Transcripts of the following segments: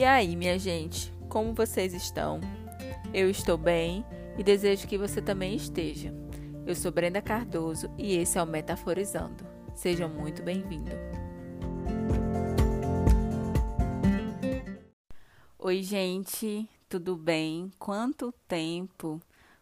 E aí, minha gente, como vocês estão? Eu estou bem e desejo que você também esteja. Eu sou Brenda Cardoso e esse é o Metaforizando. Seja muito bem-vindo. Oi, gente, tudo bem? Quanto tempo?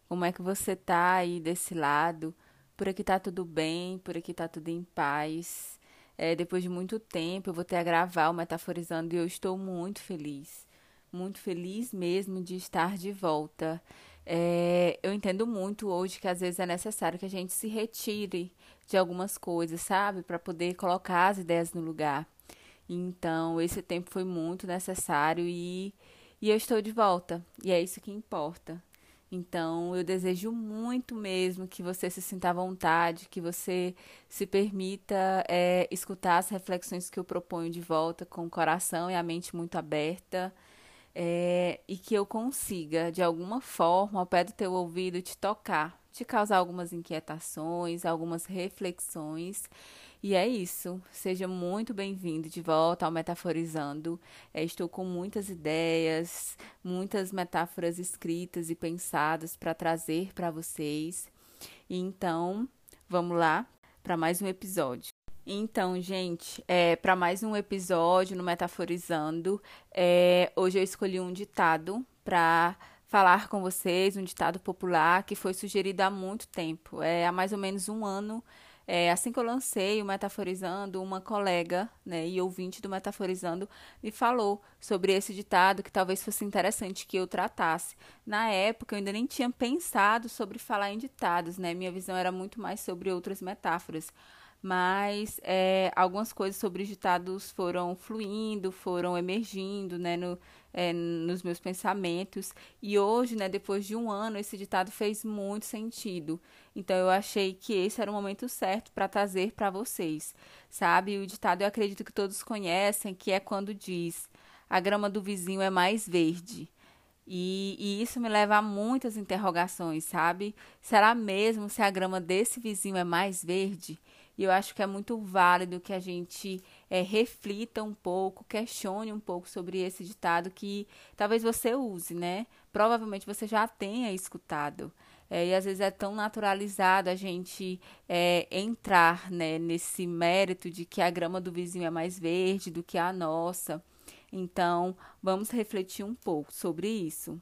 Como é que você tá aí desse lado? Por aqui tá tudo bem, por aqui tá tudo em paz. É, depois de muito tempo, eu vou ter a gravar o Metaforizando e eu estou muito feliz. Muito feliz mesmo de estar de volta. É, eu entendo muito hoje que às vezes é necessário que a gente se retire de algumas coisas, sabe? Para poder colocar as ideias no lugar. Então, esse tempo foi muito necessário e, e eu estou de volta. E é isso que importa. Então, eu desejo muito mesmo que você se sinta à vontade, que você se permita é, escutar as reflexões que eu proponho de volta com o coração e a mente muito aberta. É, e que eu consiga, de alguma forma, ao pé do teu ouvido, te tocar, te causar algumas inquietações, algumas reflexões e é isso. Seja muito bem-vindo de volta ao Metaforizando. É, estou com muitas ideias, muitas metáforas escritas e pensadas para trazer para vocês. Então, vamos lá para mais um episódio. Então, gente, é, para mais um episódio no Metaforizando, é, hoje eu escolhi um ditado para falar com vocês, um ditado popular que foi sugerido há muito tempo. É, há mais ou menos um ano é, assim que eu lancei o Metaforizando, uma colega né, e ouvinte do Metaforizando me falou sobre esse ditado que talvez fosse interessante que eu tratasse. Na época, eu ainda nem tinha pensado sobre falar em ditados, né? Minha visão era muito mais sobre outras metáforas mas é, algumas coisas sobre os ditados foram fluindo, foram emergindo né, no, é, nos meus pensamentos. E hoje, né, depois de um ano, esse ditado fez muito sentido. Então eu achei que esse era o momento certo para trazer para vocês, sabe? O ditado eu acredito que todos conhecem, que é quando diz: a grama do vizinho é mais verde. E, e, isso me leva a muitas interrogações, sabe? Será mesmo se a grama desse vizinho é mais verde? E eu acho que é muito válido que a gente é, reflita um pouco, questione um pouco sobre esse ditado que talvez você use, né? Provavelmente você já tenha escutado. É, e às vezes é tão naturalizado a gente é, entrar né, nesse mérito de que a grama do vizinho é mais verde do que a nossa. Então, vamos refletir um pouco sobre isso.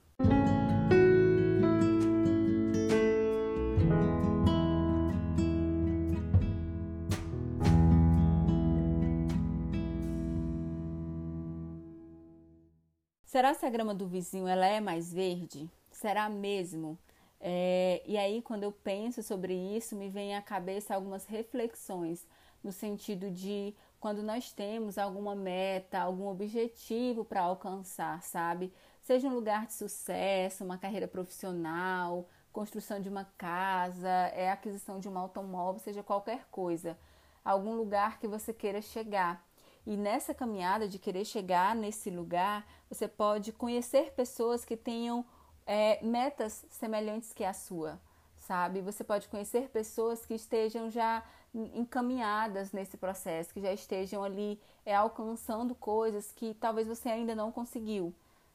Será que a grama do vizinho ela é mais verde? Será mesmo? É, e aí, quando eu penso sobre isso, me vem à cabeça algumas reflexões no sentido de quando nós temos alguma meta, algum objetivo para alcançar, sabe? Seja um lugar de sucesso, uma carreira profissional, construção de uma casa, é aquisição de um automóvel, seja qualquer coisa, algum lugar que você queira chegar. E nessa caminhada de querer chegar nesse lugar, você pode conhecer pessoas que tenham é, metas semelhantes que a sua, sabe? Você pode conhecer pessoas que estejam já encaminhadas nesse processo, que já estejam ali é, alcançando coisas que talvez você ainda não conseguiu,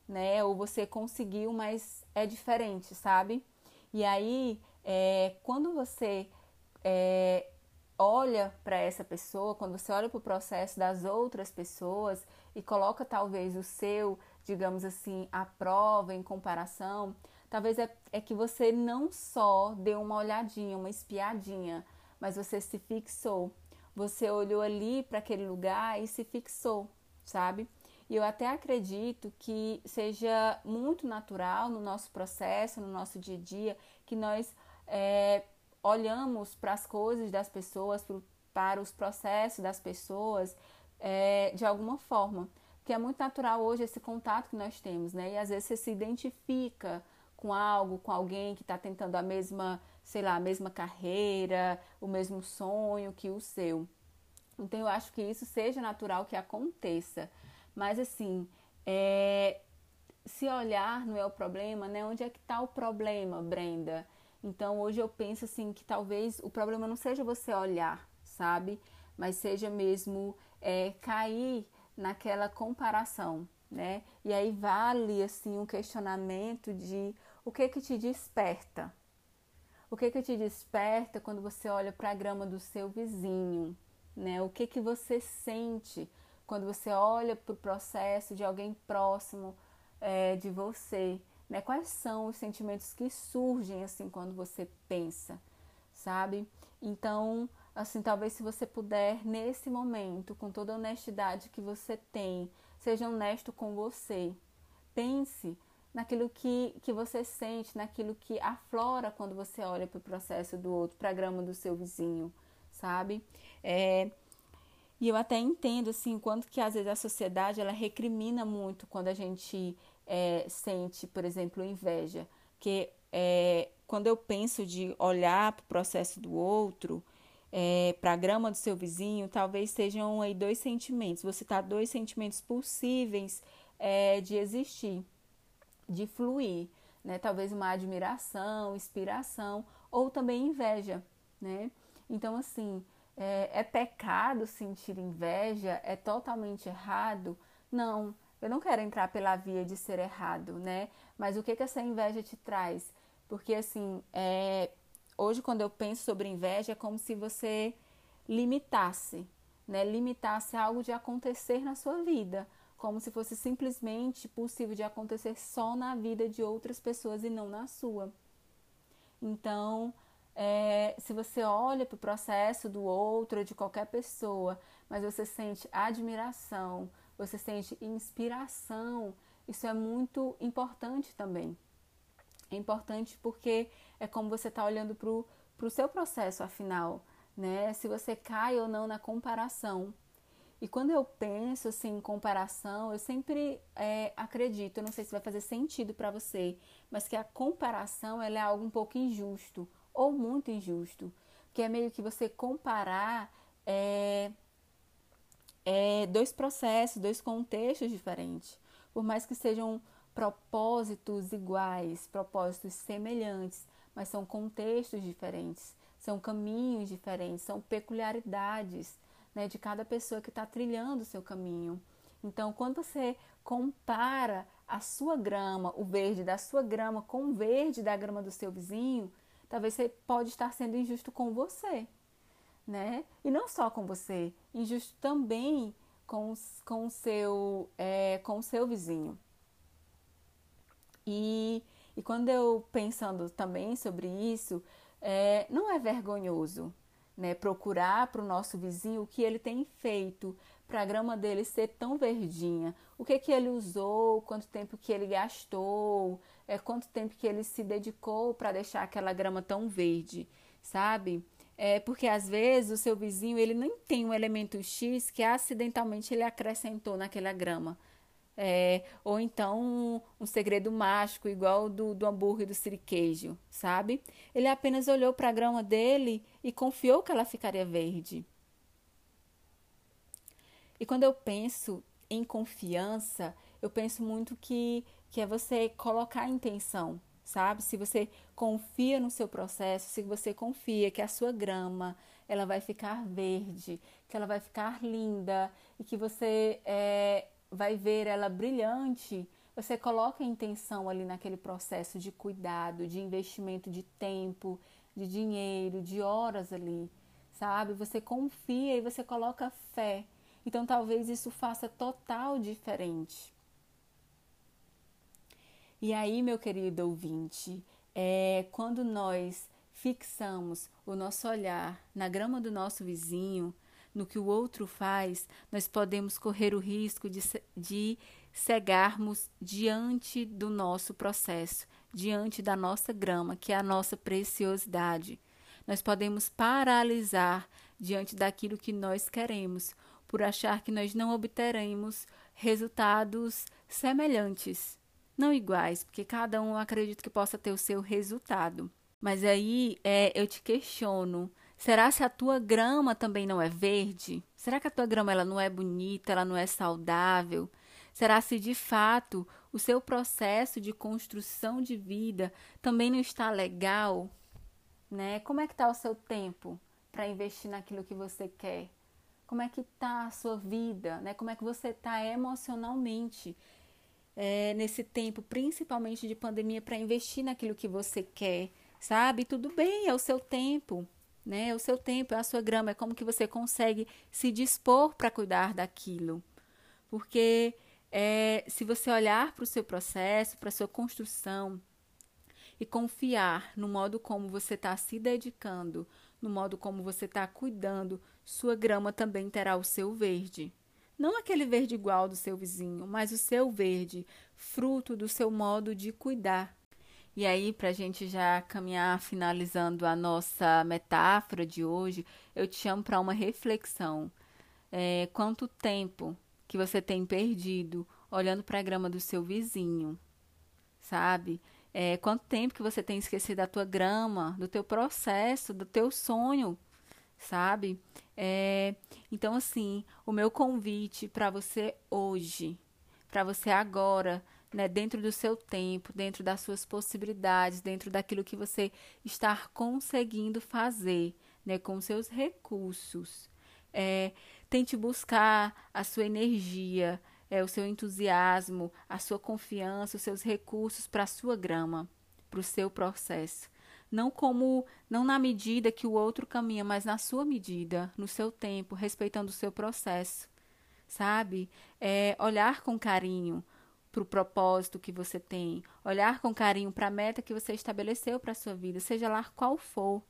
né? Ou você conseguiu, mas é diferente, sabe? E aí, é, quando você é, olha para essa pessoa, quando você olha para o processo das outras pessoas e coloca talvez o seu, digamos assim, à prova em comparação, talvez é, é que você não só deu uma olhadinha, uma espiadinha, mas você se fixou. Você olhou ali para aquele lugar e se fixou, sabe? E eu até acredito que seja muito natural no nosso processo, no nosso dia a dia, que nós é, olhamos para as coisas das pessoas, para os processos das pessoas é, de alguma forma. Porque é muito natural hoje esse contato que nós temos, né? E às vezes você se identifica com algo, com alguém que está tentando a mesma, sei lá, a mesma carreira, o mesmo sonho que o seu. Então eu acho que isso seja natural que aconteça. Mas assim, é, se olhar não é o problema, né? Onde é que está o problema, Brenda? Então hoje eu penso assim que talvez o problema não seja você olhar, sabe? Mas seja mesmo é, cair naquela comparação, né? E aí vale assim um questionamento de o que que te desperta? O que que te desperta quando você olha para a grama do seu vizinho, né? O que que você sente quando você olha para o processo de alguém próximo é, de você, né? Quais são os sentimentos que surgem assim quando você pensa, sabe? Então, assim, talvez se você puder nesse momento, com toda a honestidade que você tem, seja honesto com você. Pense naquilo que, que você sente, naquilo que aflora quando você olha para o processo do outro, para a grama do seu vizinho, sabe? É, e eu até entendo, assim, quanto que às vezes a sociedade, ela recrimina muito quando a gente é, sente, por exemplo, inveja. Que é, quando eu penso de olhar para o processo do outro, é, para a grama do seu vizinho, talvez sejam aí dois sentimentos. Você tá dois sentimentos possíveis é, de existir, de fluir, né? Talvez uma admiração, inspiração ou também inveja, né? Então assim é, é pecado sentir inveja, é totalmente errado? Não, eu não quero entrar pela via de ser errado, né? Mas o que que essa inveja te traz? Porque assim, é, Hoje, quando eu penso sobre inveja, é como se você limitasse, né? Limitasse algo de acontecer na sua vida, como se fosse simplesmente possível de acontecer só na vida de outras pessoas e não na sua. Então, é, se você olha para o processo do outro, de qualquer pessoa, mas você sente admiração, você sente inspiração, isso é muito importante também. É importante porque é como você está olhando para o seu processo, afinal, né? Se você cai ou não na comparação. E quando eu penso assim, em comparação, eu sempre é, acredito, eu não sei se vai fazer sentido para você, mas que a comparação ela é algo um pouco injusto ou muito injusto, que é meio que você comparar é, é, dois processos, dois contextos diferentes, por mais que sejam propósitos iguais, propósitos semelhantes, mas são contextos diferentes, são caminhos diferentes, são peculiaridades né, de cada pessoa que está trilhando o seu caminho. Então, quando você compara a sua grama, o verde da sua grama com o verde da grama do seu vizinho, talvez você pode estar sendo injusto com você, né? E não só com você, injusto também com, com, o, seu, é, com o seu vizinho. E, e quando eu pensando também sobre isso, é, não é vergonhoso né, procurar para o nosso vizinho o que ele tem feito para a grama dele ser tão verdinha, o que que ele usou, quanto tempo que ele gastou, é, quanto tempo que ele se dedicou para deixar aquela grama tão verde, sabe? É porque às vezes o seu vizinho ele nem tem um elemento X que acidentalmente ele acrescentou naquela grama. É, ou então um, um, segredo mágico, igual do, do hambúrguer do siriqueijo, sabe? Ele apenas olhou para a grama dele e confiou que ela ficaria verde. E quando eu penso em confiança, eu penso muito que, que é você colocar a intenção, sabe? Se você confia no seu processo, se você confia que a sua grama ela vai ficar verde, que ela vai ficar linda e que você é, vai ver ela brilhante, você coloca a intenção ali naquele processo de cuidado, de investimento de tempo, de dinheiro, de horas ali, sabe? Você confia e você coloca fé. Então talvez isso faça total diferente. E aí, meu querido ouvinte, é quando nós fixamos o nosso olhar na grama do nosso vizinho, no que o outro faz, nós podemos correr o risco de, de cegarmos diante do nosso processo, diante da nossa grama, que é a nossa preciosidade. Nós podemos paralisar diante daquilo que nós queremos, por achar que nós não obteremos resultados semelhantes, não iguais, porque cada um acredita que possa ter o seu resultado. Mas aí é, eu te questiono: Será se a tua grama também não é verde? Será que a tua grama ela não é bonita, ela não é saudável? Será se de fato o seu processo de construção de vida também não está legal? Né? Como é que está o seu tempo para investir naquilo que você quer? Como é que está a sua vida? Né? Como é que você está emocionalmente? É, nesse tempo, principalmente de pandemia, para investir naquilo que você quer, sabe? Tudo bem, é o seu tempo, né? É o seu tempo, é a sua grama, é como que você consegue se dispor para cuidar daquilo. Porque é, se você olhar para o seu processo, para a sua construção e confiar no modo como você está se dedicando, no modo como você está cuidando, sua grama também terá o seu verde. Não aquele verde igual do seu vizinho, mas o seu verde, fruto do seu modo de cuidar. E aí, para a gente já caminhar finalizando a nossa metáfora de hoje, eu te chamo para uma reflexão. É, quanto tempo que você tem perdido olhando para a grama do seu vizinho, sabe? É, quanto tempo que você tem esquecido da tua grama, do teu processo, do teu sonho, sabe? É, então, assim, o meu convite para você hoje, para você agora, né, dentro do seu tempo, dentro das suas possibilidades, dentro daquilo que você está conseguindo fazer, né, com seus recursos. É, tente buscar a sua energia, é, o seu entusiasmo, a sua confiança, os seus recursos para a sua grama, para o seu processo. Não como, não na medida que o outro caminha, mas na sua medida, no seu tempo, respeitando o seu processo. Sabe? É, olhar com carinho para o propósito que você tem, olhar com carinho para a meta que você estabeleceu para a sua vida, seja lá qual for.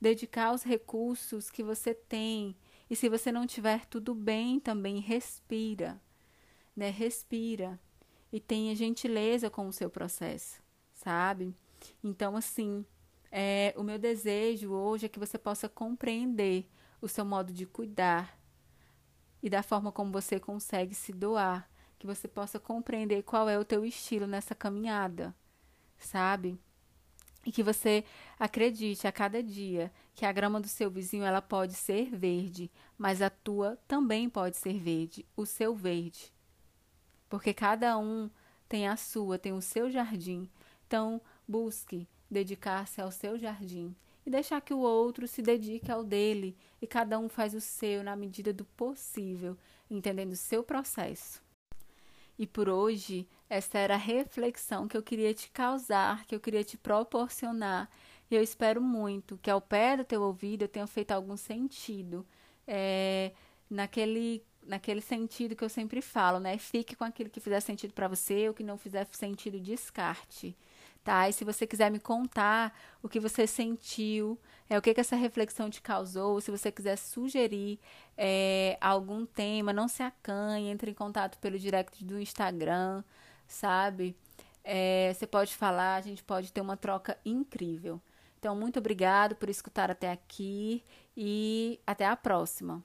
Dedicar os recursos que você tem. E se você não tiver tudo bem, também respira. Né? Respira. E tenha gentileza com o seu processo, sabe? Então, assim, é, o meu desejo hoje é que você possa compreender o seu modo de cuidar e da forma como você consegue se doar que você possa compreender qual é o teu estilo nessa caminhada, sabe? E que você acredite a cada dia que a grama do seu vizinho ela pode ser verde, mas a tua também pode ser verde, o seu verde. Porque cada um tem a sua, tem o seu jardim. Então, busque dedicar-se ao seu jardim e deixar que o outro se dedique ao dele e cada um faz o seu na medida do possível, entendendo o seu processo. E por hoje, esta era a reflexão que eu queria te causar, que eu queria te proporcionar. E eu espero muito que ao pé do teu ouvido eu tenha feito algum sentido. É, naquele, naquele sentido que eu sempre falo, né? Fique com aquilo que fizer sentido para você, o que não fizer sentido, descarte tá? E se você quiser me contar o que você sentiu, é, o que, que essa reflexão te causou, se você quiser sugerir é, algum tema, não se acanhe, entre em contato pelo direct do Instagram, sabe? É, você pode falar, a gente pode ter uma troca incrível. Então, muito obrigado por escutar até aqui e até a próxima.